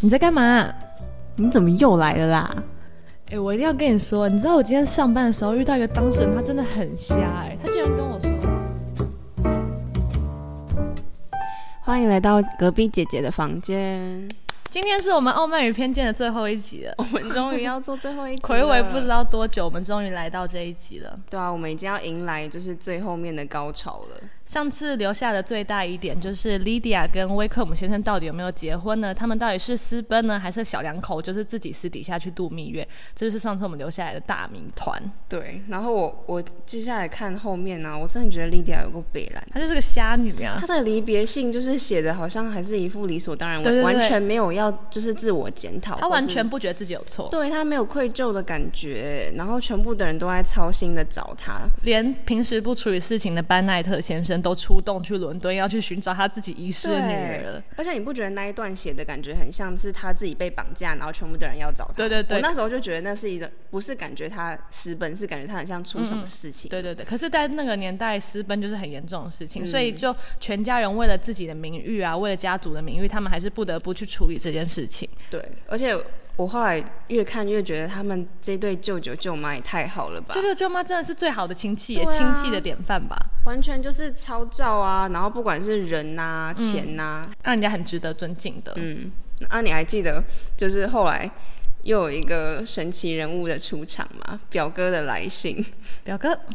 你在干嘛？你怎么又来了啦？哎、我一定要跟你说，你知道我今天上班的时候遇到一个当事人，他真的很瞎哎、他居然跟我说，欢迎来到隔壁姐姐的房间，今天是我们《傲慢与偏见》的最后一集了。我们终于要做最后一集了。魁违不知道多久，我们终于来到这一集了。对啊，我们已经要迎来就是最后面的高潮了。上次留下的最大疑点就是 Lydia 跟威克姆先生到底有没有结婚呢？他们到底是私奔呢，还是小两口就是自己私底下去度蜜月？这就是上次我们留下来的大谜团。对，然后我我接下来看后面呢、我真的觉得 Lydia 有个北兰。她就是个瞎女啊她！的离别信就是写的好像还是一副理所当然，对对对完全没有要就是自我检讨，她完全不觉得自己有错，对她没有愧疚的感觉，然后全部的人都在操心的找她。连平时不处理事情的班奈特先生都出动去伦敦，要去寻找他自己遗失的女儿了。而且你不觉得那一段写的感觉很像是他自己被绑架，然后全部的人要找他？对对对我那时候就觉得那是一种不是感觉他私奔，是感觉他很像出什么事情。对对对，可是，在那个年代，私奔就是很严重的事嗯情，所以就全家人为了自己的名誉啊，为了家族的名誉，他们还是不得不去处理这件事情。对，而且我后来越看越觉得他们这对舅舅舅妈也太好了吧，舅舅舅妈真的是最好的亲戚耶，对啊亲戚的典范吧，完全就是超照啊，然后不管是人呐、钱呐、让人家很值得尊敬的。嗯，啊，你还记得就是后来又有一个神奇人物的出场吗？表哥的来信。表哥。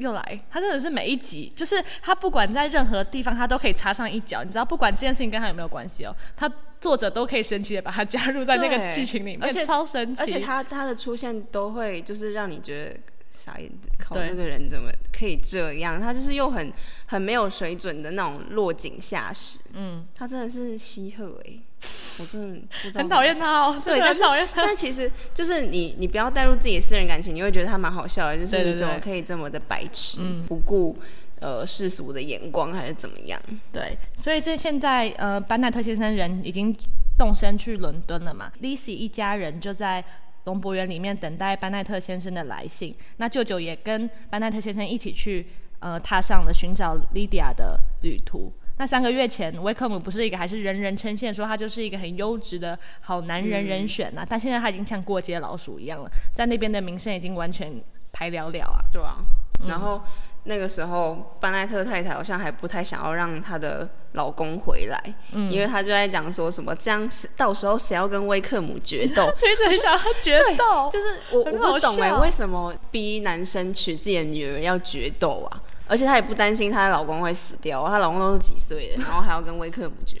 又来，他真的是每一集，就是他不管在任何地方，他都可以插上一脚。你知道，不管这件事情跟他有没有关系哦，他作者都可以神奇的把他加入在那个剧情里面，而且超神奇。而且他他的出现都会就是让你觉得傻眼，靠这个人怎么可以这样？他就是又很很没有水准的那种落井下石。嗯，他真的是稀鹤哎、我真的不知道很讨厌。他哦，对，但是很讨厌他。但其实就是你，你不要带入自己的私人感情，你会觉得他蛮好笑的。就是你怎么可以这么的白痴，不顾呃世俗的眼光，还是怎么样？对，所以这现在呃，班奈特先生人已经动身去伦敦了嘛 l i z z y 一家人就在龙博园里面等待班奈特先生的来信。那舅舅也跟班奈特先生一起去呃，踏上了寻找 Lydia 的旅途。那三个月前，威克姆不是一个还是人人称羡说他就是一个很优质的好男人人选呐、但现在他已经像过街老鼠一样了，在那边的名声已经完全排了了啊。对啊，然后那个时候班奈特太太好像还不太想要让她的老公回来，嗯。因为她就在讲说什么这样到时候谁要跟威克姆决斗？推着想要决斗，就是我我不懂哎、笑。为什么逼男生娶自己的女儿要决斗啊？而且她也不担心她的老公会死掉，她老公都是几岁了，然后还要跟威克姆决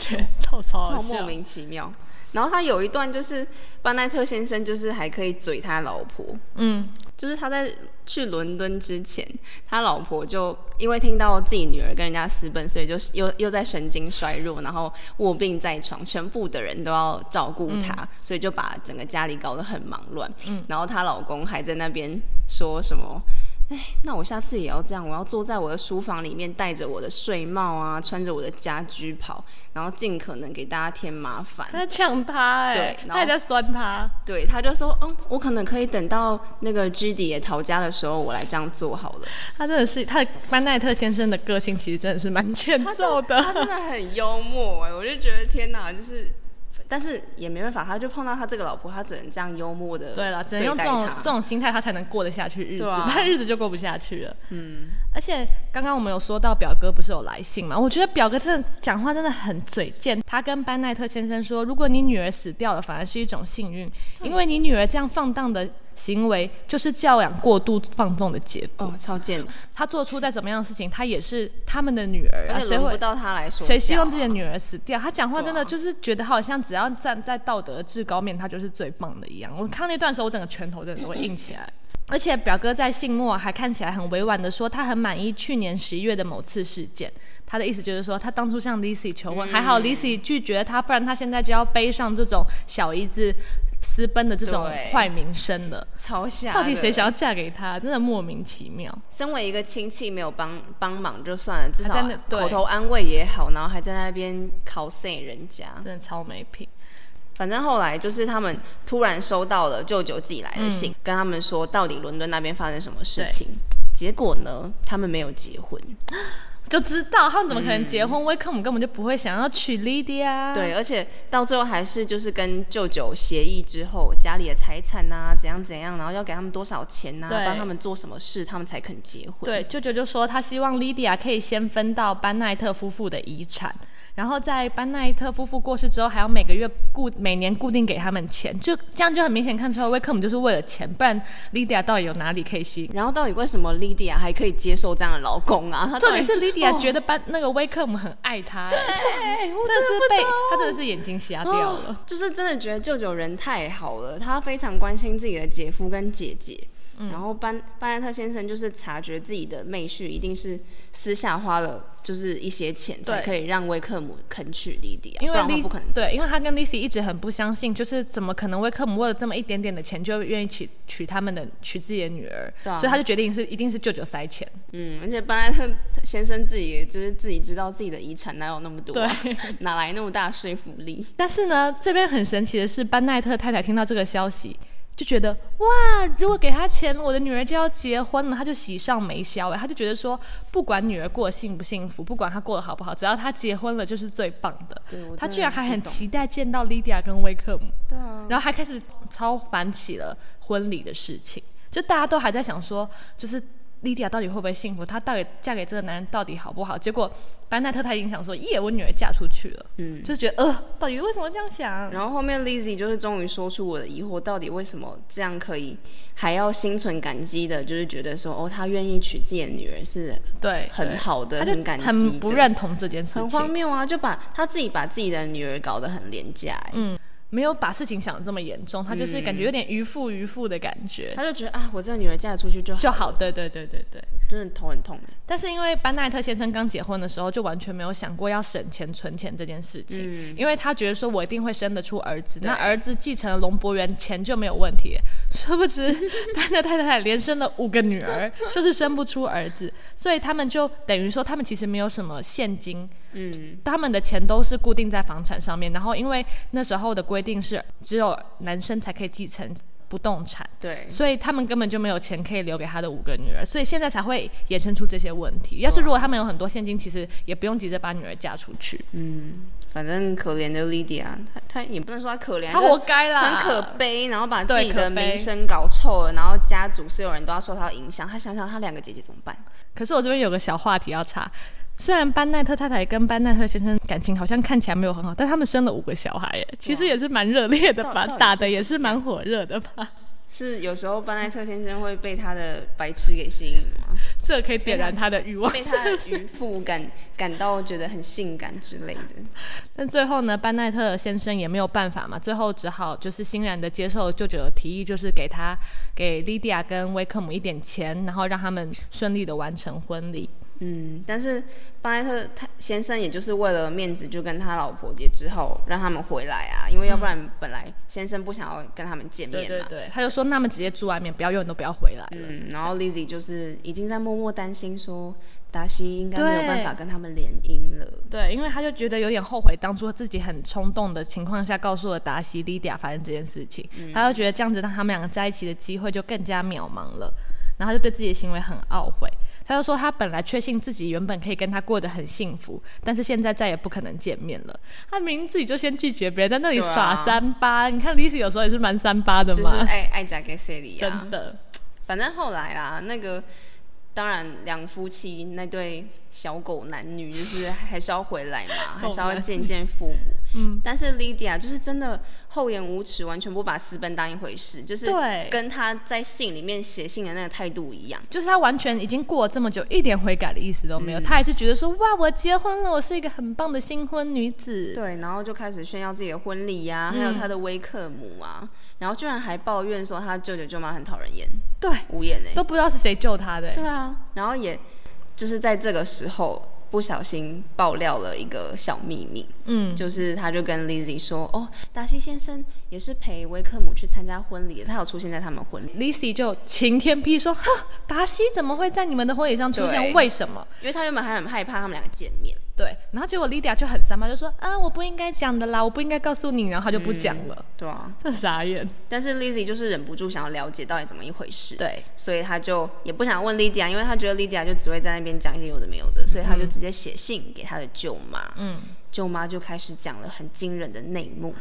斗，莫名其妙。然后他有一段就是班奈特先生就是还可以嘴他老婆，嗯，就是他在去伦敦之前，他老婆就因为听到自己女儿跟人家私奔，所以就又又在神经衰弱，然后卧病在床，全部的人都要照顾她，所以就把整个家里搞得很忙乱。然后她老公还在那边说什么？哎，那我下次也要这样，我要坐在我的书房里面，戴着我的睡帽啊，穿着我的家居袍，然后尽可能给大家添麻烦。他在呛他哎、对然后他也在酸他。对，他就说，嗯，我可能可以等到那个 G D 也逃家的时候，我来这样做好了。他真的是他的班奈特先生的个性，其实真的是蛮欠揍的。他真的很幽默哎，我就觉得天哪，就是，但是也没办法，他就碰到他这个老婆，他只能这样幽默的对了，只能用这种这种心态，他才能过得下去日子。他 日子就过不下去了。嗯，而且刚刚我们有说到表哥不是有来信嘛？我觉得表哥真的讲话真的很嘴贱。他跟班奈特先生说，如果你女儿死掉了，反而是一种幸运，因为你女儿这样放荡的行为，就是教养过度放纵的结果。哦，超贱，他做出再怎么样的事情，他也是他们的女儿啊，谁会轮不到他来说啊，谁希望自己的女儿死掉？他讲话真的就是觉得好像只要站在道德制高面，他就是最棒的一样。我看到那段时候，我整个拳头真的都会硬起来。而且表哥在信末还看起来很委婉的说，他很满意去年十一月的某次事件。他的意思就是说，他当初向 Lizzy 求婚，还好 Lizzy 拒绝他，不然他现在就要背上这种小姨子私奔的这种坏名声了。超下。到底谁想要？嫁给他？真的莫名其妙。身为一个亲戚，没有帮帮忙就算了，至少口头安慰也好，然后还在那边 cos 人家。真的超没品。反正后来就是他们突然收到了舅舅寄来的嗯信，跟他们说到底伦敦那边发生什么事情。结果呢，他们没有结婚。就知道他们怎么可能结婚。威克姆根本就不会想要娶莉迪亚。对，而且到最后还是就是跟舅舅协议之后，家里的财产呐怎样怎样，然后要给他们多少钱呐，帮他们做什么事，他们才肯结婚。对，舅舅就说他希望莉迪亚可以先分到班奈特夫妇的遗产。然后在班奈特夫妇过世之后，还要每个月固每年固定给他们钱，就这样就很明显看出来威克姆就是为了钱，不然莉迪亚到底有哪里可以吸？然后到底为什么莉迪亚还可以接受这样的老公啊？重点是莉迪亚觉得班那个威克姆很爱她，对，真的是被他真的是眼睛瞎掉了，就是真的觉得舅舅人太好了，他非常关心自己的姐夫跟姐姐。然后班班奈特先生就是察觉自己的妹婿一定是私下花了就是一些钱才可以让威克姆肯娶莉迪亚，因为莉不可能对，因为他跟莉西一直很不相信，就是怎么可能威克姆为了这么一点点的钱就愿意娶娶他们的娶自己的女儿，所以他就决定是一定是舅舅塞钱。嗯，而且班奈特先生自己就是自己知道自己的遗产哪有那么多，对，哪来那么大说服力？但是呢，这边很神奇的是，班奈特太太听到这个消息。就觉得哇，如果给他钱，我的女儿就要结婚了，他就喜上眉梢哎，他就觉得说，不管女儿过得幸不幸福，不管她过得好不好，只要她结婚了就是最棒的。他居然还很期待见到莉迪亚跟威克姆，对啊，然后还开始超烦起了婚礼的事情，就大家都还在想说，就是。莉迪亚到底会不会幸福？她到底嫁给这个男人到底好不好？结果班奈特他已经想说：“耶，我女儿嫁出去了。”嗯，就是觉得呃，到底为什么这样想？然后后面 Lizzie 就是终于说出我的疑惑：到底为什么这样可以还要心存感激的？就是觉得说哦，他愿意娶自己的女儿是对很好的，很感激，很不认同这件事情，很荒谬啊！就把他自己把自己的女儿搞得很廉价。嗯。没有把事情想的这么严重，他就是感觉有点渔夫渔夫的感觉，他就觉得啊，我这个女儿嫁出去就就好，对对对对对，真的头很痛。但是因为班奈特先生刚结婚的时候就完全没有想过要省钱存钱这件事情，因为他觉得说我一定会生得出儿子，那儿子继承了龙博园，钱就没有问题。殊不知 班奈特太太连生了五个女儿，就是生不出儿子，所以他们就等于说他们其实没有什么现金。嗯，他们的钱都是固定在房产上面，然后因为那时候的规定是只有男生才可以继承不动产，对，所以他们根本就没有钱可以留给他的五个女儿，所以现在才会衍生出这些问题。要是如果他们有很多现金，其实也不用急着把女儿嫁出去。嗯，反正可怜的 Lydia，她她也不能说她可怜，她活该啦，很可悲，然后把自己的名声搞臭了，然后家族所有人都要受她影响。她想想她两个姐姐怎么办？可是我这边有个小话题要插。虽然班奈特太太跟班奈特先生感情好像看起来没有很好，但他们生了五个小孩，耶，其实也是蛮热烈的吧，打的也是蛮火热的吧。是有时候班奈特先生会被他的白痴给吸引吗？这可以点燃他的欲望，被他的渔夫感感到觉得很性感之类的。但最后呢，班奈特先生也没有办法嘛，最后只好就是欣然的接受舅舅的提议，就是给他给莉迪亚跟威克姆一点钱，然后让他们顺利的完成婚礼。嗯，但是巴奈特他先生也就是为了面子，就跟他老婆也之后让他们回来啊，因为要不然本来先生不想要跟他们见面嘛，对对对，他就说那么直接住外面，不要永远都不要回来嗯，然后 Lizzie 就是已经在默默担心说达西应该没有办法跟他们联姻了，对，因为他就觉得有点后悔当初自己很冲动的情况下告诉了达西莉迪亚发生这件事情，他就觉得这样子让他们两个在一起的机会就更加渺茫了，然后就对自己的行为很懊悔。他就说，他本来确信自己原本可以跟他过得很幸福，但是现在再也不可能见面了。他明明自己就先拒绝别人，在那里耍三八。你看 Lisa 有时候也是蛮三八的嘛，就是爱爱嫁给 Sally 啊。真的，反正后来啦，那个。当然，两夫妻那对小狗男女就是还是要回来嘛，还是要见见父母。嗯，但是 Lydia 就是真的厚颜无耻，完全不把私奔当一回事，就是跟他在信里面写信的那个态度一样，就是他完全已经过了这么久，一点悔改的意思都没有。他还是觉得说，哇，我结婚了，我是一个很棒的新婚女子。对，然后就开始炫耀自己的婚礼呀，还有他的威克姆啊。然后居然还抱怨说他舅舅舅妈很讨人厌，对，无言哎，都不知道是谁救他的。对啊，然后也就是在这个时候不小心爆料了一个小秘密，嗯，就是他就跟 Lizzie 说，哦，达西先生也是陪威克姆去参加婚礼，他有出现在他们婚礼。Lizzie 就晴天霹说，哈，达西怎么会在你们的婚礼上出现？为什么？因为他原本还很害怕他们两个见面。对，然后结果 Lydia 就很三八，就说啊，我不应该讲的啦，我不应该告诉你，然后他就不讲了，对啊。这傻眼。但是 Lizzy 就是忍不住想要了解到底怎么一回事，对，所以他就也不想问 Lydia，因为他觉得 Lydia 就只会在那边讲一些有的没有的，所以他就直接写信给他的舅妈，嗯，舅妈就开始讲了很惊人的内幕。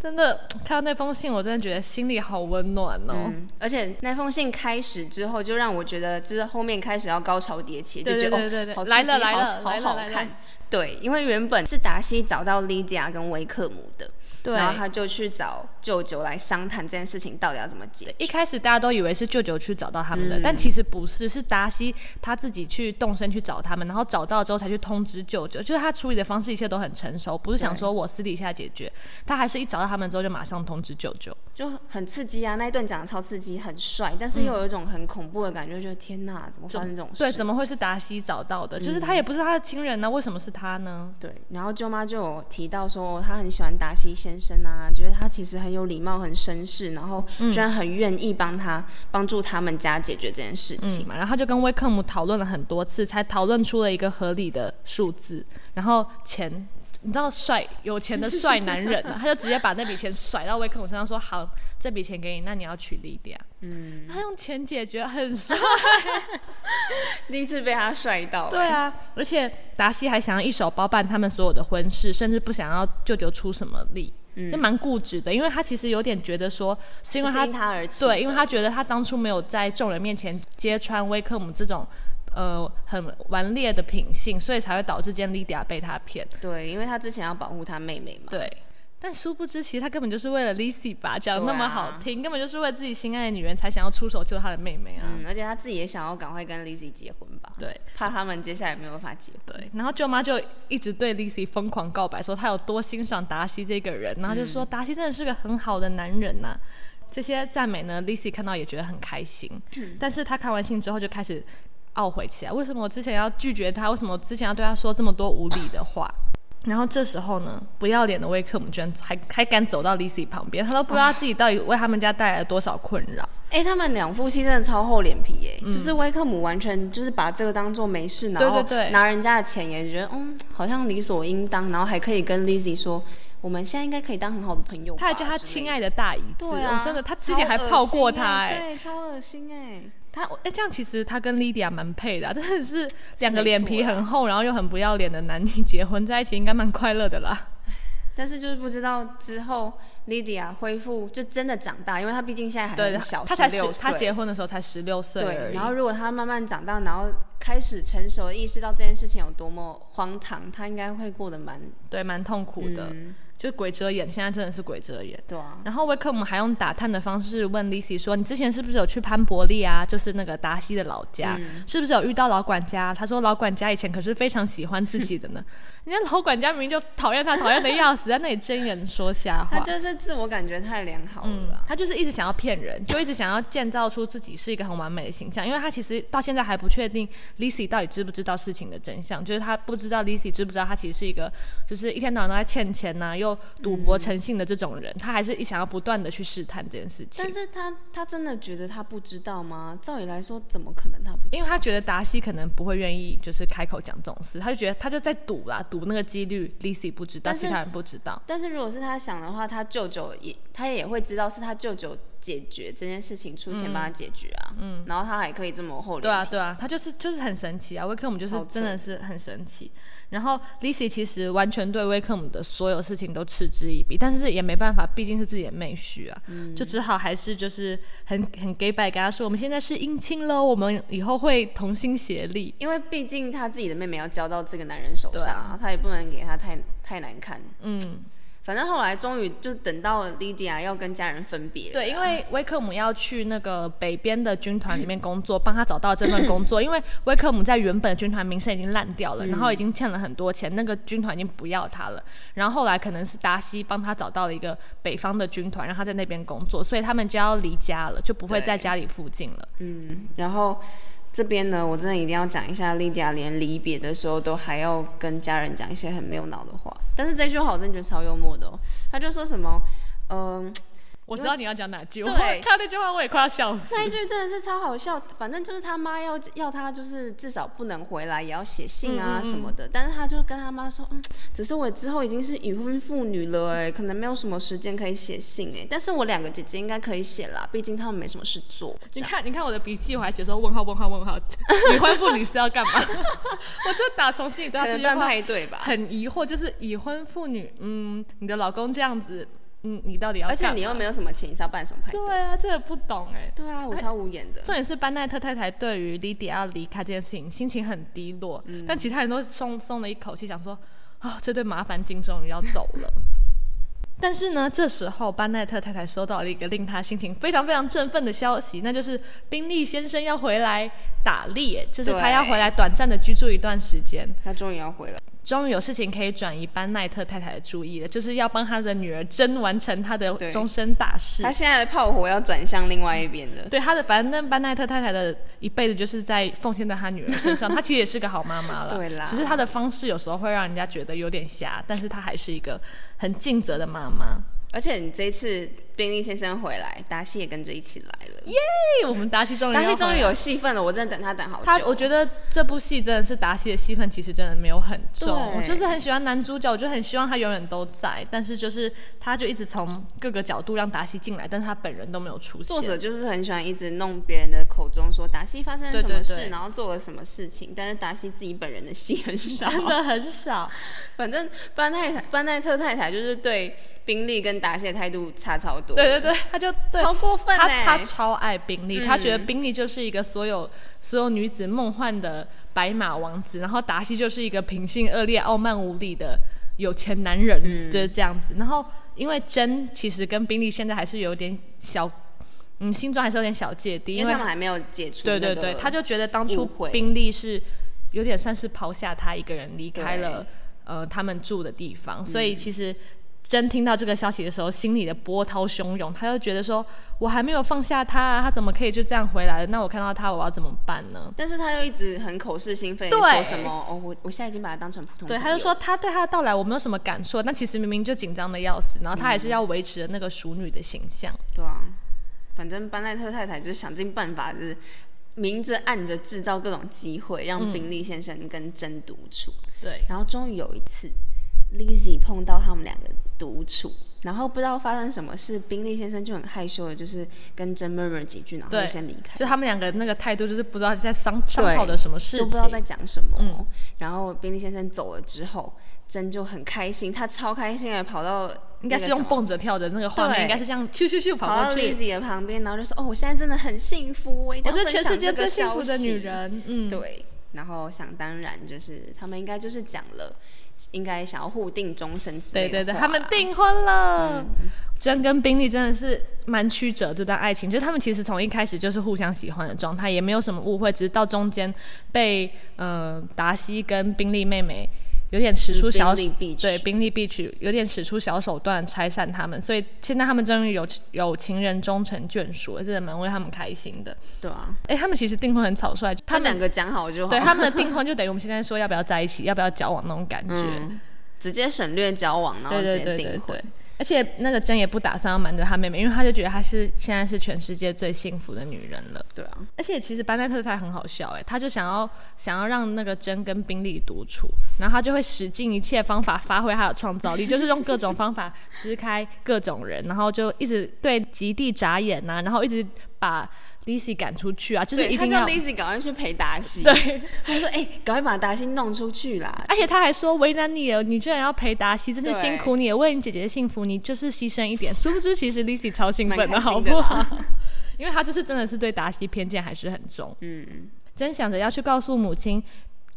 真的看到那封信，我真的觉得心里好温暖哦。嗯，而且那封信开始之后，就让我觉得就是后面开始要高潮迭起，就觉得哦，好来了来了，好好看。对，因为原本是达西找到莉迪亚跟威克姆的。然后他就去找舅舅来商谈这件事情到底要怎么解。一开始大家都以为是舅舅去找到他们的，但其实不是，是达西他自己去动身去找他们，然后找到之后才去通知舅舅。就是他处理的方式一切都很成熟，不是想说我私底下解决，他还是一找到他们之后就马上通知舅舅，就很刺激啊！那一段讲的超刺激，很帅，但是又有一种很恐怖的感觉，觉得天哪，怎么发生这种事？对，怎么会是达西找到的？就是他也不是他的亲人呢，为什么是他呢？对，然后舅妈就有提到说，他很喜欢达西先生啊，觉得。他其实很有礼貌，很绅士，然后居然很愿意帮他帮助他们家解决这件事情嘛。然后他就跟威克姆讨论了很多次，才讨论出了一个合理的数字。然后钱，你知道帅有钱的帅男人啊，他就直接把那笔钱甩到威克姆身上，说：“好，这笔钱给你，那你要娶莉迪亚。”嗯，他用钱解决，很帅，第一次被他帅到。对啊，而且达西还想要一手包办他们所有的婚事，甚至不想要舅舅出什么力。就蛮固执的，因为他其实有点觉得说，是因为他对，因为他觉得他当初没有在众人面前揭穿威克姆这种呃很顽劣的品性，所以才会导致今天莉迪亚被他骗。对，因为他之前要保护他妹妹嘛。对。但殊不知，其实他根本就是为了 Lizzy 吧，讲那么好听，根本就是为了自己心爱的女人才想要出手救他的妹妹啊。嗯，而且他自己也想要赶快跟 Lizzy 结婚吧。对，怕他们接下来没有办法结。对，然后舅妈就一直对 Lizzy 疯狂告白，说他有多欣赏达西这个人，然后就说达西真的是个很好的男人呐。这些赞美呢，Lizzy 看到也觉得很开心。嗯，但是他看完信之后就开始懊悔起来，为什么我之前要拒绝他？为什么我之前要对他说这么多无理的话？然后这时候呢，不要脸的威克姆居然还还敢走到 Lizzy 旁边，他都不知道自己到底为他们家带来了多少困扰。哎，他们两夫妻真的超厚脸皮哎，就是威克姆完全就是把这个当做没事，然后拿人家的钱也觉得嗯好像理所应当，然后还可以跟 Lizzy 说我们现在应该可以当很好的朋友。他还叫他亲爱的大姨子，真的，他之前还泡过他哎，对，超恶心哎。他哎，这样其实他跟 Lydia 蛮配的，真的是两个脸皮很厚，然后又很不要脸的男女结婚在一起，应该蛮快乐的啦。但是就是不知道之后 Lydia 恢复就真的长大，因为他毕竟现在还很小，他才十，他结婚的时候才十六岁对，然后如果他慢慢长大，然后开始成熟，意识到这件事情有多么荒唐，他应该会过得蛮对，蛮痛苦的。就鬼遮眼，现在真的是鬼遮眼。对啊。然后威克姆还用打探的方式问 Lizzy 说：“你之前是不是有去潘伯利啊？就是那个达西的老家，是不是有遇到老管家？”他说：“老管家以前可是非常喜欢自己的呢。”人家老管家明明就讨厌他，讨厌的要死，在那里睁眼说瞎话。他就是自我感觉太良好了。他就是一直想要骗人，就一直想要建造出自己是一个很完美的形象。因为他其实到现在还不确定 Lizzy 到底知不知道事情的真相，就是他不知道 Lizzy 知不知道他其实是一个，就是一天到晚都在欠钱呐，又赌博成性的这种人。他还是一想要不断的去试探这件事情。但是他他真的觉得他不知道吗？照理来说，怎么可能他不知道？因为他觉得达西可能不会愿意，就是开口讲这种事，他就觉得他就在赌啦，赌。赌那个几率，Lizzy 不知道，其他人不知道。但是如果是他想的话，他舅舅也他也会知道是他舅舅解决这件事情，出钱帮他解决啊。嗯，然后他还可以这么厚脸对啊，对啊，他就是就是很神奇啊。威克姆就是真的是很神奇。然后 Lizzy 其实完全对威克姆的所有事情都嗤之以鼻，但是也没办法，毕竟是自己的妹婿啊，就只好还是就是很很给白跟他说，我们现在是姻亲喽，我们以后会同心协力，因为毕竟他自己的妹妹要交到这个男人手上，他也不能给他太太难看。嗯。反正后来终于就等到了 Lydia 要跟家人分别。对，因为威克姆要去那个北边的军团里面工作，帮他找到这份工作。因为威克姆在原本的军团名声已经烂掉了，然后已经欠了很多钱，那个军团已经不要他了。然后后来可能是达西帮他找到了一个北方的军团，让他在那边工作，所以他们就要离家了，就不会在家里附近了。嗯，然后。这边呢，我真的一定要讲一下，莉迪亚连离别的时候都还要跟家人讲一些很没有脑的话。但是这句话我真的觉得超幽默的哦。他就说什么，嗯，我知道你要讲哪句，我对看到那句话我也快要笑死。那一句真的是超好笑，反正就是他妈要要他就是至少不能回来，也要写信啊什么的。但是他就跟他妈说，嗯，只是我之后已经是已婚妇女了，哎，可能没有什么时间可以写信，哎，但是我两个姐姐应该可以写啦，毕竟他们没什么事做。你看，你看我的笔记，我还写说问号问号问号，已婚妇女是要干嘛？我就打从心里对他可能办这句话派对吧。很疑惑，就是已婚妇女，嗯，你的老公这样子，嗯，你到底要而且你又没有什么钱，你是要办什么派对？对啊，这个不懂哎。对啊，我超无言的。重点是班奈特太太对于莉迪亚离开这件事情心情很低落，嗯但其他人都松松了一口气，想说啊、这对麻烦精终于要走了。但是呢，这时候班奈特太太收到了一个令她心情非常非常振奋的消息，那就是宾利先生要回来打猎，就是他要回来短暂的居住一段时间。他终于要回来，终于有事情可以转移班奈特太太的注意了，就是要帮他的女儿真完成她的终身大事。他现在的炮火要转向另外一边了。对他的，反正班奈特太太的一辈子就是在奉献在他女儿身上。她其实也是个好妈妈了，对啦只是她的方式有时候会让人家觉得有点瞎，但是她还是一个很尽责的妈妈。而且你这一次宾利先生回来，达西也跟着一起来了。耶，我们达西终于要回来达西终于有戏份了，我真的等他等好久。他，我觉得这部戏真的是达西的戏份，其实真的没有很重。对我就是很喜欢男主角，我就很希望他永远都在，但是就是他就一直从各个角度让达西进来，但是他本人都没有出现。作者就是很喜欢一直弄别人的口中说达西发生了对什么事，然后做了什么事情，但是达西自己本人的戏很少。真的很少。反正班奈太班奈特太太就是对宾利跟达西的态度差超多，对对对，他就对超过分他欸。他超爱宾利，嗯他觉得宾利就是一个所有所有女子梦幻的白马王子，然后达西就是一个品性恶劣、傲慢无礼的有钱男人，嗯。就是这样子。然后因为真其实跟宾利现在还是有点小，嗯，心中还是有点小芥蒂，因为他们还没有解除对对对，他就觉得当初宾利是有点算是抛下他一个人离开了呃他们住的地方，所以其实真听到这个消息的时候，心里的波涛汹涌，他就觉得说我还没有放下他啊，他怎么可以就这样回来了？那我看到他我要怎么办呢？但是他又一直很口是心非，对说什么哦，我我现在已经把他当成普通对，他就说他对他的到来我没有什么感触，但其实明明就紧张的要死，然后他还是要维持那个淑女的形象。对啊，反正班奈特太太就是想尽办法，就是明着暗着制造各种机会，嗯让宾利先生跟真独处。对，然后终于有一次，Lizzy 碰到他们两个独处，然后不知道发生什么事，宾利先生就很害羞的，就是跟真 murmur 几句，然后就先离开。就他们两个那个态度就是不知道在商商讨的什么事情，就不知道在讲什么。嗯然后宾利先生走了之后，真就很开心，他超开心的跑到应该是用蹦着跳着那个画面，对应该是这样咻咻咻跑跑到过去。Lizzy 的旁边，然后就说：“哦，我现在真的很幸福，我一定我是全世界最幸福的女。人，嗯，对，然后想当然就是他们应该就是讲了，应该想要互定终身之类对对对，他们啦订婚了。真跟宾利真的是蛮曲折这段爱情，就是他们其实从一开始就是互相喜欢的状态，也没有什么误会，只是到中间被呃达西跟宾利妹妹有点使出小对取宾利必取有点使出小手段拆散他们，所以现在他们终于有有情人终成眷属了，真的蛮为他们开心的。对啊，哎、他们其实订婚很草率，他他们们两个讲好就好，对他们的订婚就等于我们现在说要不要在一起，要不要交往那种感觉。嗯直接省略交往，然后直接订婚对对对。。而且那个真也不打算要瞒着她妹妹，因为她就觉得她是现在是全世界最幸福的女人了。对啊，而且其实班奈特太很好笑哎，他就想要想要让那个真跟宾利独处，然后他就会使尽一切方法发挥他的创造力，就是用各种方法支开各种人，然后就一直对极地眨眼呐、然后一直把 Lizzy 赶出去啊，就是一定要 Lizzy 赶快去陪达西，对，他说：“哎、赶快把达西弄出去啦！” 而且他还说为难你了，你居然要陪达西，真是辛苦你了，为你姐姐的幸福，你就是牺牲一点。殊不知其实 Lizzy 超兴奋蛮开心好不好？因为他就是真的是对达西偏见还是很重。嗯，真想着要去告诉母亲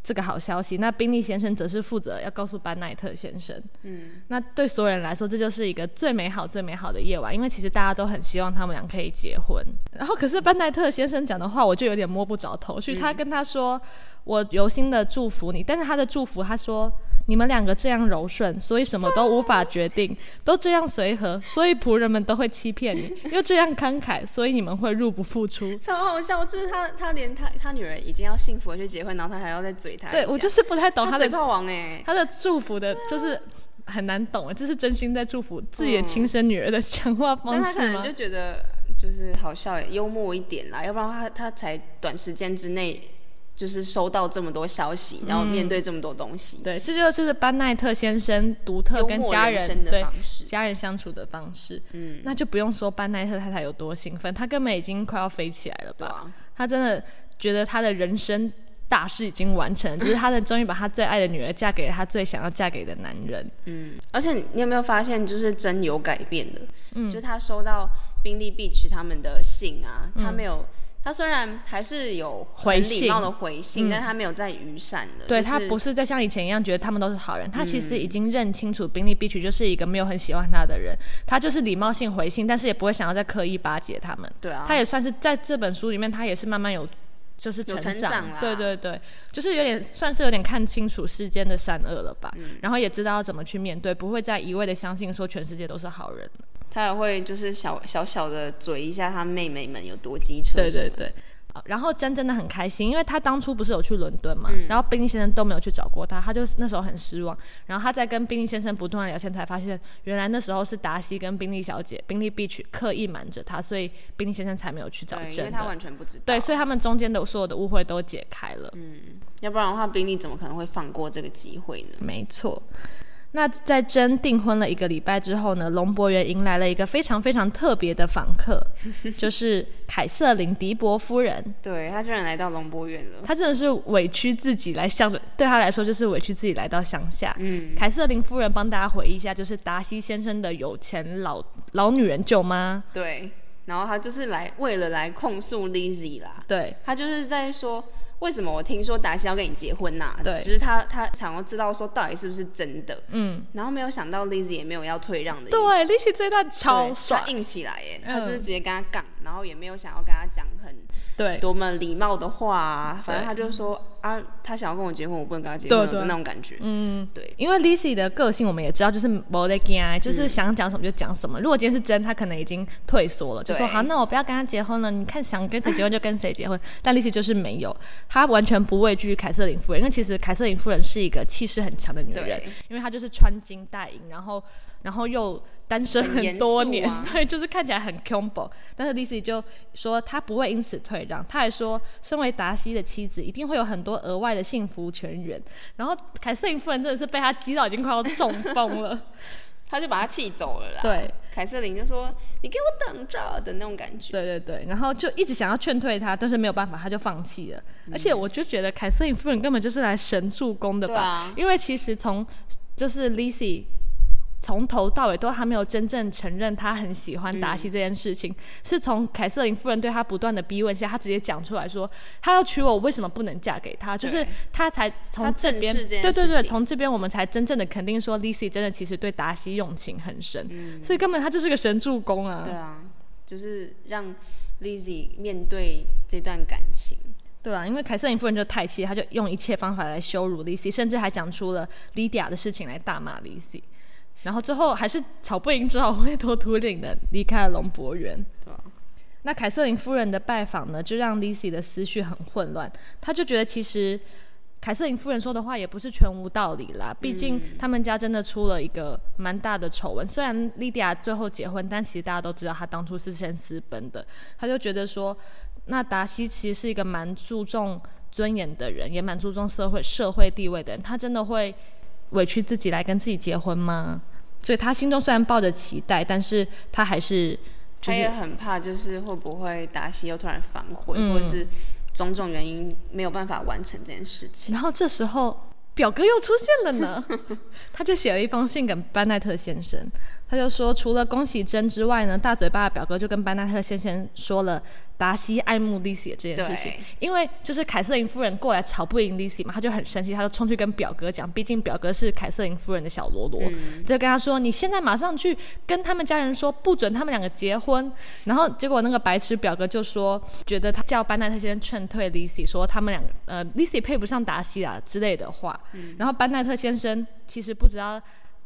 这个好消息，那宾利先生则是负责要告诉班奈特先生。嗯，那对所有人来说，这就是一个最美好、最美好的夜晚，因为其实大家都很希望他们俩可以结婚。然后，可是班奈特先生讲的话，我就有点摸不着头绪。他跟他说：“我由心的祝福你。”但是他的祝福，他说。你们两个这样柔顺，所以什么都无法决定；都这样随和，所以仆人们都会欺骗你；又这样慷慨，所以你们会入不敷出。超好笑，就是他他连他他女儿已经要幸福的去结婚，然后他还要再嘴他，对我就是不太懂他嘴炮王哎、他的祝福的，就是很难懂哎，这是真心在祝福自己的亲生女儿的讲话方式吗？但他可能就觉得就是好笑、幽默一点啦，要不然他他才短时间之内就是收到这么多消息，然后面对这么多东西，对，这就就是班奈特先生独特跟家人对家人相处的方式。嗯，那就不用说班奈特太太有多兴奋，他根本已经快要飞起来了吧？他真的觉得他的人生。大事已经完成，就是他的终于把他最爱的女儿嫁给了他最想要嫁给的男人。嗯，而且你有没有发现，就是真有改变的？嗯，就他收到宾利 Beach 他们的信啊，他没有，他虽然还是有很礼貌的回信，但他没有在雨伞的。对他不是在像以前一样觉得他们都是好人，他其实已经认清楚宾利 Beach 就是一个没有很喜欢他的人，他就是礼貌性回信，但是也不会想要再刻意巴结他们。对啊，他也算是在这本书里面，他也是慢慢有。就是成长，对对对，就是有点算是有点看清楚世间的善恶了吧，然后也知道要怎么去面对，不会再一味的相信说全世界都是好人。他也会就是小小小的嘴一下他妹妹们有多机车，对对对。然后真真的很开心，因为他当初不是有去伦敦嘛，然后宾利先生都没有去找过他，他就那时候很失望。然后他在跟宾利先生不断聊天，才发现原来那时候是达西跟宾利小姐、宾利 Beach 刻意瞒着他，所以宾利先生才没有去找真的。因为他完全不知道。对，所以他们中间的所有的误会都解开了。嗯，要不然的话，宾利怎么可能会放过这个机会呢？没错。那在真订婚了一个礼拜之后呢，龙博园迎来了一个非常非常特别的访客，就是凯瑟琳迪伯夫人。对她居然来到龙博园了，她真的是委屈自己来乡，对她来说就是委屈自己来到乡下。嗯，凯瑟琳夫人帮大家回忆一下，就是达西先生的有钱老老女人舅妈。对，然后她就是来为了来控诉 Lizzie 啦。对，她就是在说。为什么我听说达西要跟你结婚呐？对，就是他他想要知道说到底是不是真的。嗯，然后没有想到 Lizzy 也没有要退让的意思。对，Lizzy 这段超帅，硬起来耶，他就是直接跟他杠，然后也没有想要跟他讲很。对，多么礼貌的话，啊反正他就说啊，他想要跟我结婚，我不能跟他结婚的那种感觉。嗯，对，因为 Lizzy 的个性我们也知道，就是无得惊，就是想讲什么就讲什么。如果今天是真，他可能已经退缩了，就说好，那我不要跟他结婚了。你看想跟谁结婚就跟谁结婚。但 Lizzy 就是没有，她完全不畏惧凯瑟琳夫人，因为其实凯瑟琳夫人是一个气势很强的女人，因为她就是穿金戴银，然后然后又。单身很多年，对，就是看起来很 combo。但是 Lizzy 就说她不会因此退让，她还说，身为达西的妻子，一定会有很多额外的幸福泉源。然后凯瑟琳夫人真的是被他激到已经快要中风了，他就把他气走了啦。对，凯瑟琳就说：“你给我等着”的那种感觉。对对对，然后就一直想要劝退他，但是没有办法，他就放弃了。而且我就觉得凯瑟琳夫人根本就是来神助攻的吧，因为其实从就是 Lizzy。从头到尾都还没有真正承认他很喜欢达西这件事情，是从凯瑟琳夫人对他不断的逼问下，他直接讲出来说，他要娶我，为什么不能嫁给他？就是他才从这边，对对对，从这边我们才真正的肯定说，Lizzy 真的其实对达西用情很深，所以根本他就是个神助攻啊！对啊，就是让 Lizzy 面对这段感情，对啊，因为凯瑟琳夫人就太气，他就用一切方法来羞辱 Lizzy，甚至还讲出了 Lydia 的事情来大骂 Lizzy。然后最后还是吵不赢，只好灰头土脸的离开了龙博园。对啊，那凯瑟琳夫人的拜访呢，就让 Lizzy 的思绪很混乱。他就觉得其实凯瑟琳夫人说的话也不是全无道理啦。毕竟他们家真的出了一个蛮大的丑闻。虽然莉迪亚最后结婚，但其实大家都知道她当初是先私奔的。她就觉得说，那达西其实是一个蛮注重尊严的人，也蛮注重社会社会地位的人。他真的会委屈自己来跟自己结婚吗？所以他心中虽然抱着期待，但是他还是，他也很怕，就是会不会达西又突然反悔，或者是种种原因没有办法完成这件事情。然后这时候表哥又出现了呢，他就写了一封信给班奈特先生，他就说，除了恭喜真之外呢，大嘴巴的表哥就跟班奈特先生说了。达西爱慕 Lizzy 这件事情，因为就是凯瑟琳夫人过来吵不赢 Lizzy 嘛，他就很生气，他就冲去跟表哥讲，毕竟表哥是凯瑟琳夫人的小喽啰，就跟他说：“你现在马上去跟他们家人说，不准他们两个结婚。”然后结果那个白痴表哥就说，觉得他叫班奈特先生劝退 Lizzy，说他们两个呃 Lizzy 配不上达西啊之类的话。然后班奈特先生其实不知道。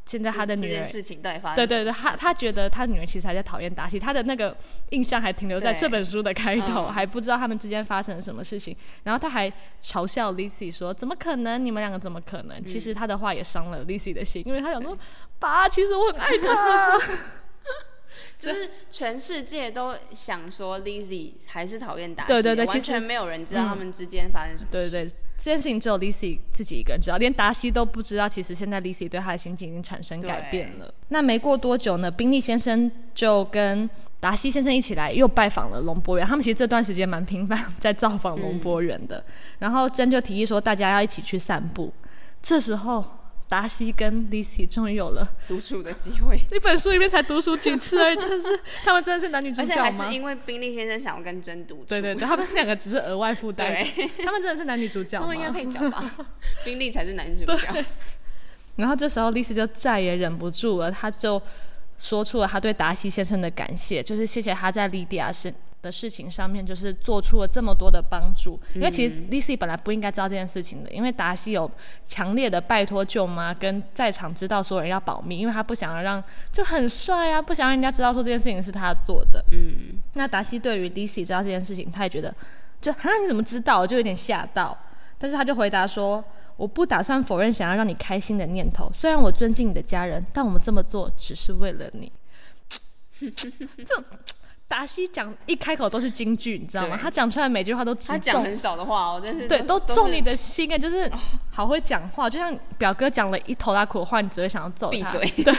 现在他的女儿。事情到底发生对对对，他他觉得他女儿其实还在讨厌达西，他的那个印象还停留在这本书的开头，嗯还不知道他们之间发生了什么事情。然后他还嘲笑 Lizzy 说：“怎么可能？你们两个怎么可能？”其实他的话也伤了 Lizzy 的心，因为他想说：“爸，其实我很爱他。就是全世界都想说 Lizzy 还是讨厌达西，对对对其实完全没有人知道他们之间发生什么”。对对，这件事情只有 Lizzy 自己一个人知道，连达西都不知道。其实现在 Lizzy 对他的心情已经产生改变了。那没过多久呢，宾利先生就跟达西先生一起来又拜访了龙博园。他们其实这段时间蛮频繁在造访龙博园的。然后珍就提议说，大家要一起去散步。这时候，达西跟 Lizzy 终于有了独处的机会，这本书里面才独处几次而已，真的是 他们真的是男女主角吗而且？还是因为宾利先生想要跟真独处。对对对，他们两个只是额外附带，对，他们真的是男女主角他们应该吗？配角吧？宾利才是男主角。然后这时候丽西就再也忍不住了，她就说出了她对达西先生的感谢，就是谢谢他在莉迪亚事的事情上面，就是做出了这么多的帮助。因为其实丽丝本来不应该知道这件事情的，因为达西有强烈的拜托舅妈跟在场知道所有人要保密，因为他不想要让就很帅啊，不想让人家知道说这件事情是他做的。嗯，那达西对于 Lizzy 知道这件事情，他也觉得就哈你怎么知道，就有点吓到。但是他就回答说：“我不打算否认想要让你开心的念头，虽然我尊敬你的家人，但我们这么做只是为了你。”就达西讲一开口都是京剧，你知道吗？他讲出来每句话都他讲很少的话哦，但是对，都中你的心啊，就是好会讲话，就像表哥讲了一头大苦的话，你只会想要揍他。闭嘴。对，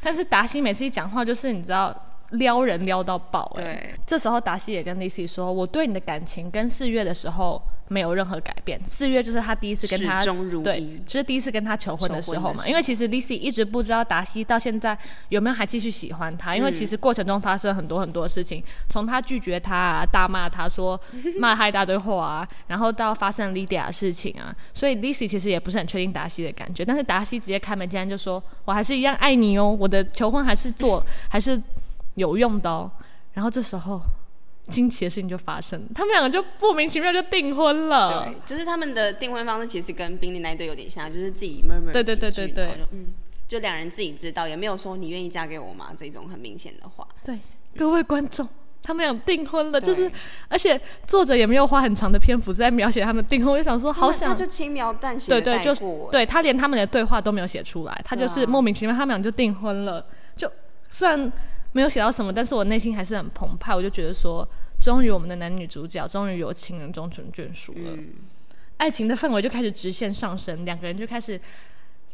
但是达西每次一讲话，就是你知道撩人撩到爆哎。对，这时候达西也跟 Lissy 说：“我对你的感情跟四月的时候没有任何改变。四月就是他第一次跟他对一，这是第一次跟他求婚的时候嘛。因为其实 Lizzy 一直不知道达西到现在有没有还继续喜欢他，因为其实过程中发生很多很多事情，从他拒绝他啊，大骂他说 骂他一大堆话啊，然后到发生 Lydia 的事情啊，所以 Lizzy 其实也不是很确定达西的感觉。但是达西直接开门见山就说：我还是一样爱你哦，我的求婚还是做还是有用的哦。然后这时候。惊奇的事情就发生，他们两个就莫名其妙就订婚了。对，就是他们的订婚方式其实跟宾利那一对有点像，就是自己 murmur 对对对对对然后就嗯，就两人自己知道，也没有说你愿意嫁给我吗这种很明显的话。对，各位观众，他们俩订婚了，就是而且作者也没有花很长的篇幅在描写他们订婚，我就想说，好想他就轻描淡写对对，就对他连他们的对话都没有写出来，他就是莫名其妙，他们俩就订婚了。就虽然没有写到什么，但是我内心还是很澎湃，我就觉得说，终于我们的男女主角终于有情人终成眷属了，嗯爱情的氛围就开始直线上升，两个人就开始。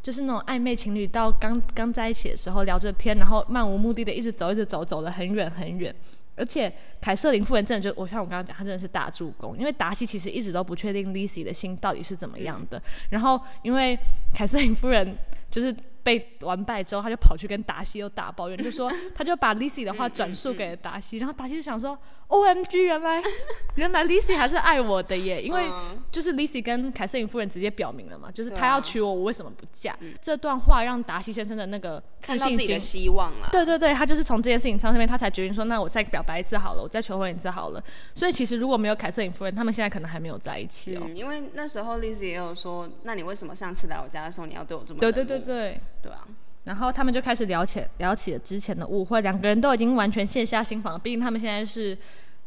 就是那种暧昧情侣到刚刚在一起的时候聊着天，然后漫无目的的一直走，一直走，走了很远很远。而且凯瑟琳夫人真的就，我像我刚刚讲，她真的是大助攻，因为达西其实一直都不确定 Lizzy 的心到底是怎么样的。然后因为凯瑟琳夫人就是被完败之后，他就跑去跟达西又打抱怨，就说他就把 lisi 的话转述给了达西，然后达西就想说，O M G，原来 原来 Lizzy 还是爱我的耶，因为嗯就是 Lizzy 跟凯瑟琳夫人直接表明了嘛，就是对啊他要娶我，我为什么不嫁？这段话让达西先生的那个自信看到自己的心。希望了。对对对，他就是从这件事情上面，他才决定说，那我再表白一次好了，我再求婚一次好了。所以其实如果没有凯瑟琳夫人，他们现在可能还没有在一起哦。嗯，因为那时候 Lizzy 也有说，那你为什么上次来我家的时候你要对我这么对对对对。对啊，然后他们就开始聊起聊起了之前的误会，两个人都已经完全卸下心防了，毕竟他们现在是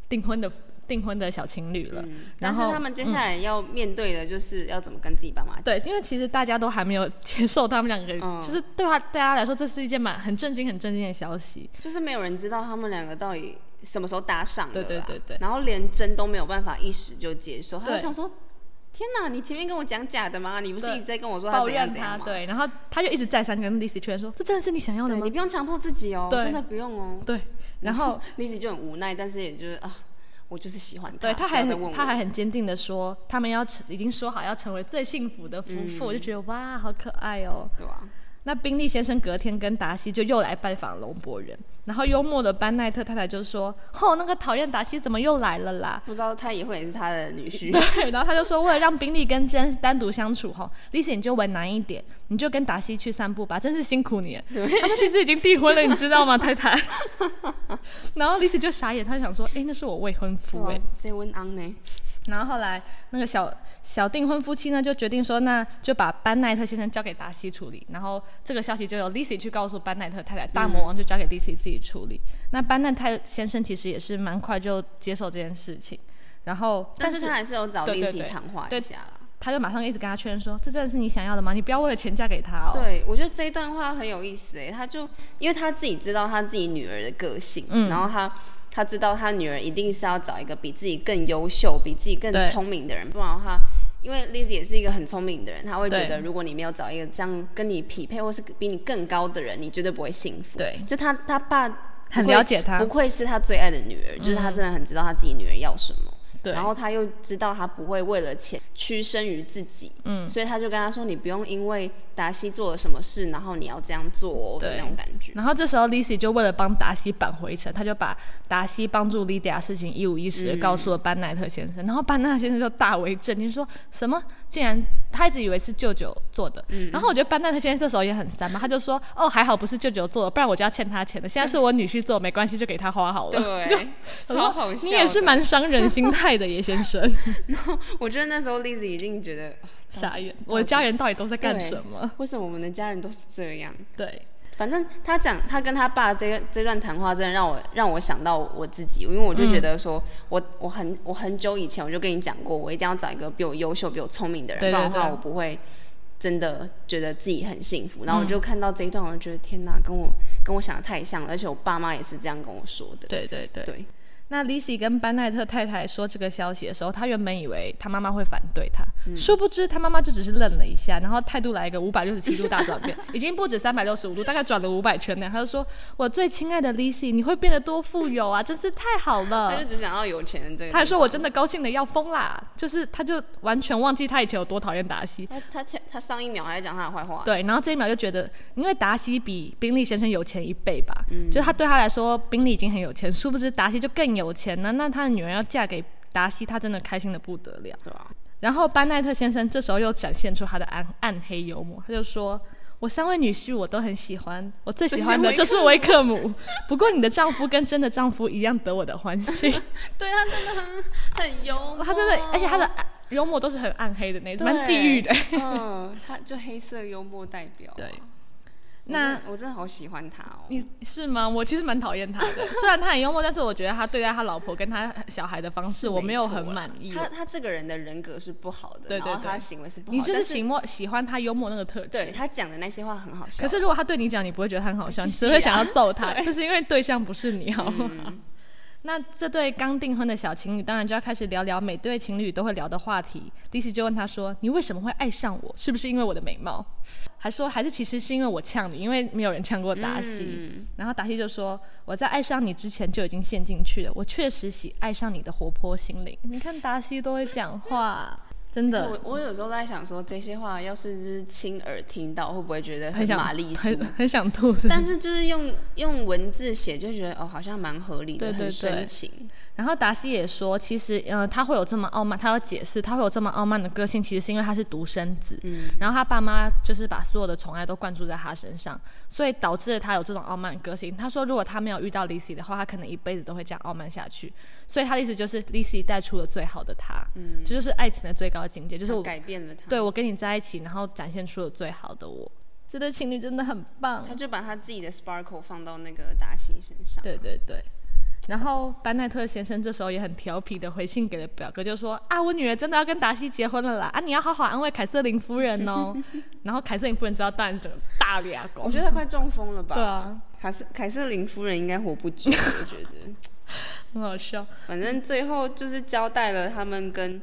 订婚的订婚的小情侣了。嗯，但是然后他们接下来要面对的就是要怎么跟自己爸妈讲。对，因为其实大家都还没有接受他们两个人，嗯就是对他大家来说，这是一件蛮很震惊、很震惊的消息。就是没有人知道他们两个到底什么时候搭上的对对对对然后连真都没有办法一时就接受，他就想说。天哪！你前面跟我讲假的吗？你不是一直在跟我说抱怨他，吗？对，然后他就一直再三跟 Lizzy 确认说，这真的是你想要的吗你？不用强迫自己哦，真的不用哦。对，然后 Lizzy 就很无奈，但是也就是啊，我就是喜欢他。对，他还他还很坚定的说，他们要成已经说好要成为最幸福的夫妇，我就觉得哇，好可爱哦。对啊，那宾利先生隔天跟达西就又来拜访龙博人，然后幽默的班奈特太太就说：“哦，那个讨厌达西怎么又来了啦不知道他以后也是他的女？”婿。对，然后他就说：“为了让宾利跟珍单独相处，哈，Lizzy 你就为难一点，你就跟达西去散步吧，真是辛苦你了。他们其实已经订婚了，你知道吗，太太？然后 Lizzy 就傻眼，他就想说：“哎，那是我未婚夫诶。对啊，这温安呢？然后后来那个小小订婚夫妻呢就决定说，那就把班奈特先生交给达西处理，然后这个消息就由 Lizzy 去告诉班奈特太太，大魔王就交给 Lizzy 自己处理。那班奈特先生其实也是蛮快就接受这件事情，然后是但是他还是有找对对 Lizzy 对谈话对一下啦。他就马上一直跟他确认说，这真的是你想要的吗？你不要为了钱嫁给他哦。对，我觉得这一段话很有意思诶，他就因为他自己知道他自己女儿的个性，嗯然后他他知道他女儿一定是要找一个比自己更优秀、比自己更聪明的人，不然的话，因为 Lizzy 也是一个很聪明的人，他会觉得如果你没有找一个这样跟你匹配或是比你更高的人，你绝对不会幸福。对。就他他爸很了解他。不愧是他最爱的女儿，就是他真的很知道他自己女儿要什么。对然后他又知道他不会为了钱屈身于自己，嗯，所以他就跟他说：“你不用因为达西做了什么事，然后你要这样做、哦、的那种感觉。然后这时候 Lizzy 就为了帮达西扳回一城，他就把达西帮助 Lydia 的事情一五一十的告诉了班奈特先生。然后班奈特先生就大为震惊，说什么竟然他一直以为是舅舅做的。然后我觉得班纳特先生这时候也很三嘛，他就说哦还好不是舅舅做的，不然我就要欠他钱的。现在是我女婿做，没关系，就给他花好了。对，我说超好笑。你也是，蛮伤人心态的耶，先生。然后我觉得那时候 Lizzy 一定觉得傻眼，我的家人到底都在干什么？为什么我们的家人都是这样？对，反正他讲他跟他爸这这段谈话，真的让我让我想到我自己，因为我就觉得说，我我很我很久以前我就跟你讲过，我一定要找一个比我优秀、比我聪明的人，对对不然的话我不会真的觉得自己很幸福。然后我就看到这一段，我就觉得天哪，跟我跟我想的太像了，而且我爸妈也是这样跟我说的。对对对。对，那 Lizzy 跟班奈特太太说这个消息的时候，她原本以为她妈妈会反对她，殊不知她妈妈就只是愣了一下，然后态度来一个五百六十七度大转变，已经不止三百六十五度，大概转了五百圈那样。他就说：“我最亲爱的 Lizzy，你会变得多富有啊，真是太好了。”她就。只想要有钱的这”个。他还说：“我真的高兴的要疯啦！”就是她就完全忘记她以前有多讨厌达西。他他前她上一秒还在讲她的坏话，对，然后这一秒就觉得，因为达西比宾利先生有钱一倍吧，就是他对他来说，宾利已经很有钱，殊不知达西就更有钱呢。那他的女儿要嫁给达西，他真的开心的不得了。对吧？然后班奈特先生这时候又展现出他的暗暗黑幽默，他就说：“我三位女婿我都很喜欢，我最喜欢的就是维克姆。不过你的丈夫跟真的丈夫一样得我的欢心。对他真的很很幽默，他真的，而且他的幽默都是很暗黑的那种，蛮地狱的。嗯，他就黑色幽默代表。对我那我真的好喜欢他哦。你是吗？我其实蛮讨厌他的，虽然他很幽默，但是我觉得他对待他老婆跟他小孩的方式，我没有很满意。他他这个人的人格是不好的，对对他的行为是不好的。你就是喜默喜欢他幽默那个特质，对他讲的那些话很好笑。可是如果他对你讲，你不会觉得他很好笑，你只会想要揍他。就是因为对象不是你，好吗？那这对刚订婚的小情侣，当然就要开始聊聊每对情侣都会聊的话题。迪西就问他说：“你为什么会爱上我？是不是因为我的美貌？还说还是其实是因为我呛你，因为没有人呛过达西。然后达西就说：“我在爱上你之前就已经陷进去了，我确实喜爱上你的活泼心灵。你看达西都会讲话，真的我我有时候在想说，这些话要是就是亲耳听到，会不会觉得很想玛丽苏很？很想吐。是是但是就是用用文字写，就觉得哦，好像蛮合理的，对对很深对情。然后达西也说，其实，呃，他会有这么傲慢，他要解释他会有这么傲慢的个性，其实是因为他是独生子，然后他爸妈就是把所有的宠爱都灌注在他身上，所以导致了他有这种傲慢的个性。他说，如果他没有遇到 Lizzy 的话，他可能一辈子都会这样傲慢下去。所以他的意思就是 Lizzy 带出了最好的他，嗯，这就是爱情的最高境界，就是我改变了他，对我跟你在一起，然后展现出了最好的我。这对情侣真的很棒，他就把他自己的 sparkle 放到那个达西身上。对对对。然后班奈特先生这时候也很调皮的回信给了表哥，就说啊，我女儿真的要跟达西结婚了啦，啊，你要好好安慰凯瑟琳夫人哦。然后凯瑟琳夫人知道，当然整个大脸狗我。觉得她快中风了吧？对啊，凯瑟凯瑟琳夫人应该活不久，我觉得。很好笑。反正最后就是交代了他们跟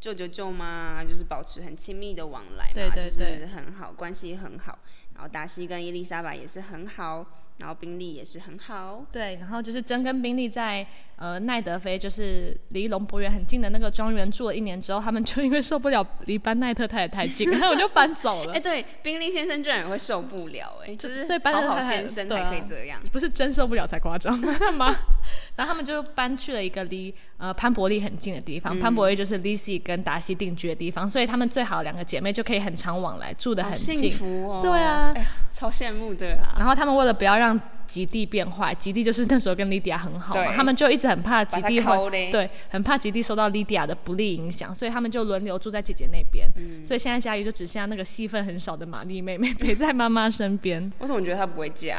舅舅舅妈就是保持很亲密的往来嘛，对对就是对很好，关系很好。然后达西跟伊丽莎白也是很好，然后宾利也是很好。对，然后就是真跟宾利在呃奈德菲，就是离龙博园很近的那个庄园住了一年之后，他们就因为受不了离班奈特太太太近，他们就搬走了哎、了。对，宾利先生居然也会受不了、哎，就是所以班好先生对啊还可以这样。不是真受不了才夸张，吗。然后他们就搬去了一个离呃潘伯利很近的地方，潘伯利就是 Lizzy 跟达西定居的地方，所以他们最好两个姐妹就可以很常往来，住的很近。幸福哦！对啊哎呀，超羡慕的啦。然后他们为了不要让吉地变坏，吉地就是那时候跟莉迪亚很好嘛，他们就一直很怕吉地把他抠会对，很怕吉地受到莉迪亚的不利影响，所以他们就轮流住在姐姐那边。嗯所以现在家里就只剩下那个戏份很少的玛丽妹妹陪在妈妈身边。我怎么觉得她不会嫁？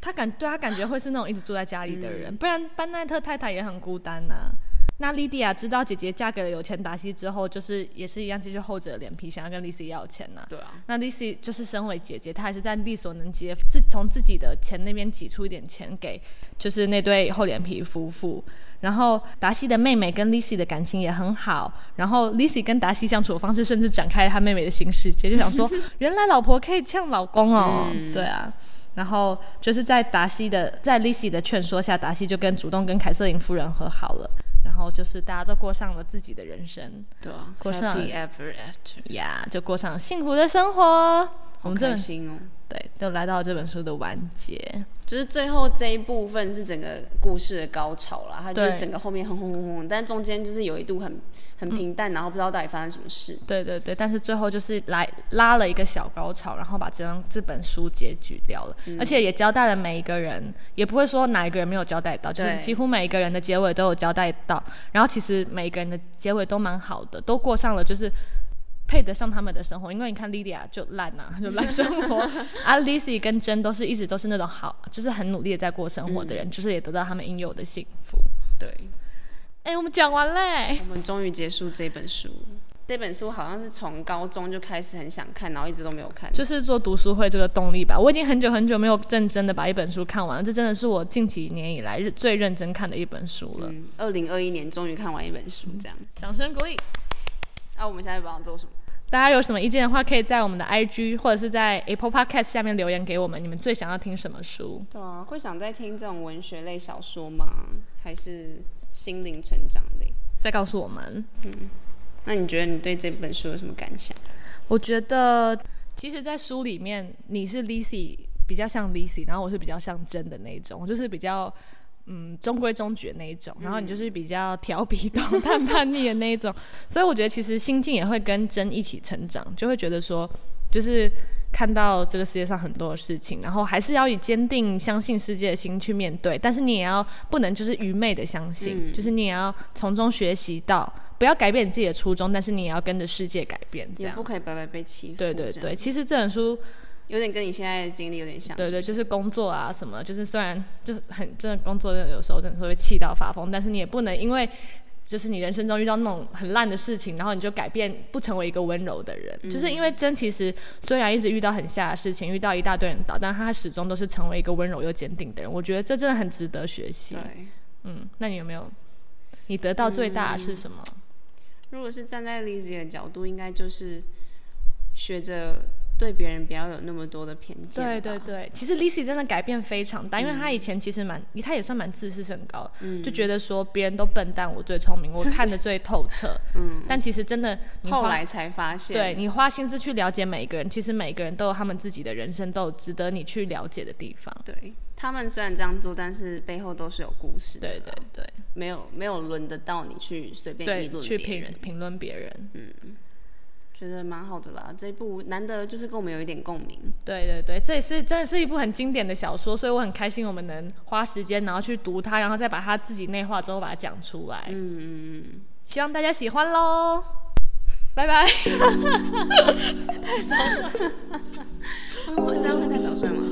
她感对她感觉会是那种一直住在家里的嗯人，不然班奈特太太也很孤单呐、那莉迪亚知道姐姐嫁给了有钱达西之后，就是也是一样，继续厚着脸皮想要跟丽西要钱呐、对啊，那 Lizzy 就是身为姐姐，她还是在力所能及的自从自己的钱那边挤出一点钱给，就是那对厚脸皮夫妇。然后达西的妹妹跟 Lizzy 的感情也很好，然后 Lizzy 跟达西相处的方式甚至展开了她妹妹的新世界，就想说原来老婆可以呛老公哦，对啊。然后就是在达西的在 Lizzy 的劝说下，达西就跟主动跟凯瑟琳夫人和好了，然后就是大家都过上了自己的人生。对啊过上了，Happy ever after，呀就过上幸福的生活。我们这本好开心哦。对，都来到了这本书的完结。就是最后这一部分是整个故事的高潮啦，它就是整个后面轰轰轰轰，但中间就是有一度很很平淡，然后不知道到底发生什么事。对对对，但是最后就是来拉了一个小高潮，然后把这张这本书结局掉了，而且也交代了每一个人，也不会说哪一个人没有交代到，就是几乎每一个人的结尾都有交代到。然后其实每一个人的结尾都蛮好的，都过上了就是。配得上他们的生活，因为你看莉莉亚就烂呐、就烂生活。啊，Lizzy 跟珍都是一直都是那种好，就是很努力的在过生活的人，就是也得到他们应有的幸福。对，哎、我们讲完嘞。我们终于结束这本书。这本书好像是从高中就开始很想看，然后一直都没有看。就是做读书会这个动力吧。我已经很久很久没有认真的把一本书看完了，这真的是我近几年以来日最认真看的一本书了。嗯，二零二一年终于看完一本书，这样。掌声鼓励！那、我们现在不知道做什么？大家有什么意见的话，可以在我们的 IG 或者是在 Apple Podcast 下面留言给我们，你们最想要听什么书？对啊，会想再听这种文学类小说吗？还是心灵成长类？再告诉我们。嗯那你觉得你对这本书有什么感想？我觉得，其实，在书里面，你是 Lizzy 比较像 Lizzy，然后我是比较像真的那一种，我就是比较嗯中规中矩的那一种，然后你就是比较调皮捣蛋、叛逆的那一种，所以我觉得其实心境也会跟真一起成长，就会觉得说，就是。看到这个世界上很多的事情，然后还是要以坚定相信世界的心去面对，但是你也要不能就是愚昧的相信，就是你也要从中学习到，不要改变你自己的初衷，但是你也要跟着世界改变，这样也不。可以白白被欺负。对对对，其实这本书，有点跟你现在的经历有点像。对对，就是工作啊什么，就是虽然就很真的工作，有时候真的是会气到发疯，但是你也不能因为就是你人生中遇到那种很烂的事情，然后你就改变不成为一个温柔的人。就是因为真其实虽然一直遇到很下的事情，遇到一大堆人倒，但他始终都是成为一个温柔又坚定的人。我觉得这真的很值得学习。对，嗯，那你有没有你得到最大的是什么？如果是站在 Lizzy 的角度，应该就是学着对别人不要有那么多的偏见。对对，对，其实 Lizzy 真的改变非常大，因为她以前其实蛮，她也算蛮自视甚高，就觉得说别人都笨蛋，我最聪明，我看的最透彻。嗯，但其实真的，你后来才发现，对你花心思去了解每一个人，其实每一个人都有他们自己的人生，都有值得你去了解的地方。对，他们虽然这样做，但是背后都是有故事的。对对对没有没有轮得到你去随便议，论去评人，评评论别人。觉得蛮好的啦。这一部难得就是跟我们有一点共鸣。对对对，这也是真的是一部很经典的小说，所以我很开心我们能花时间，然后去读它，然后再把它自己内化之后把它讲出来。嗯嗯嗯，希望大家喜欢喽，拜拜。太早了我这样会太早睡吗？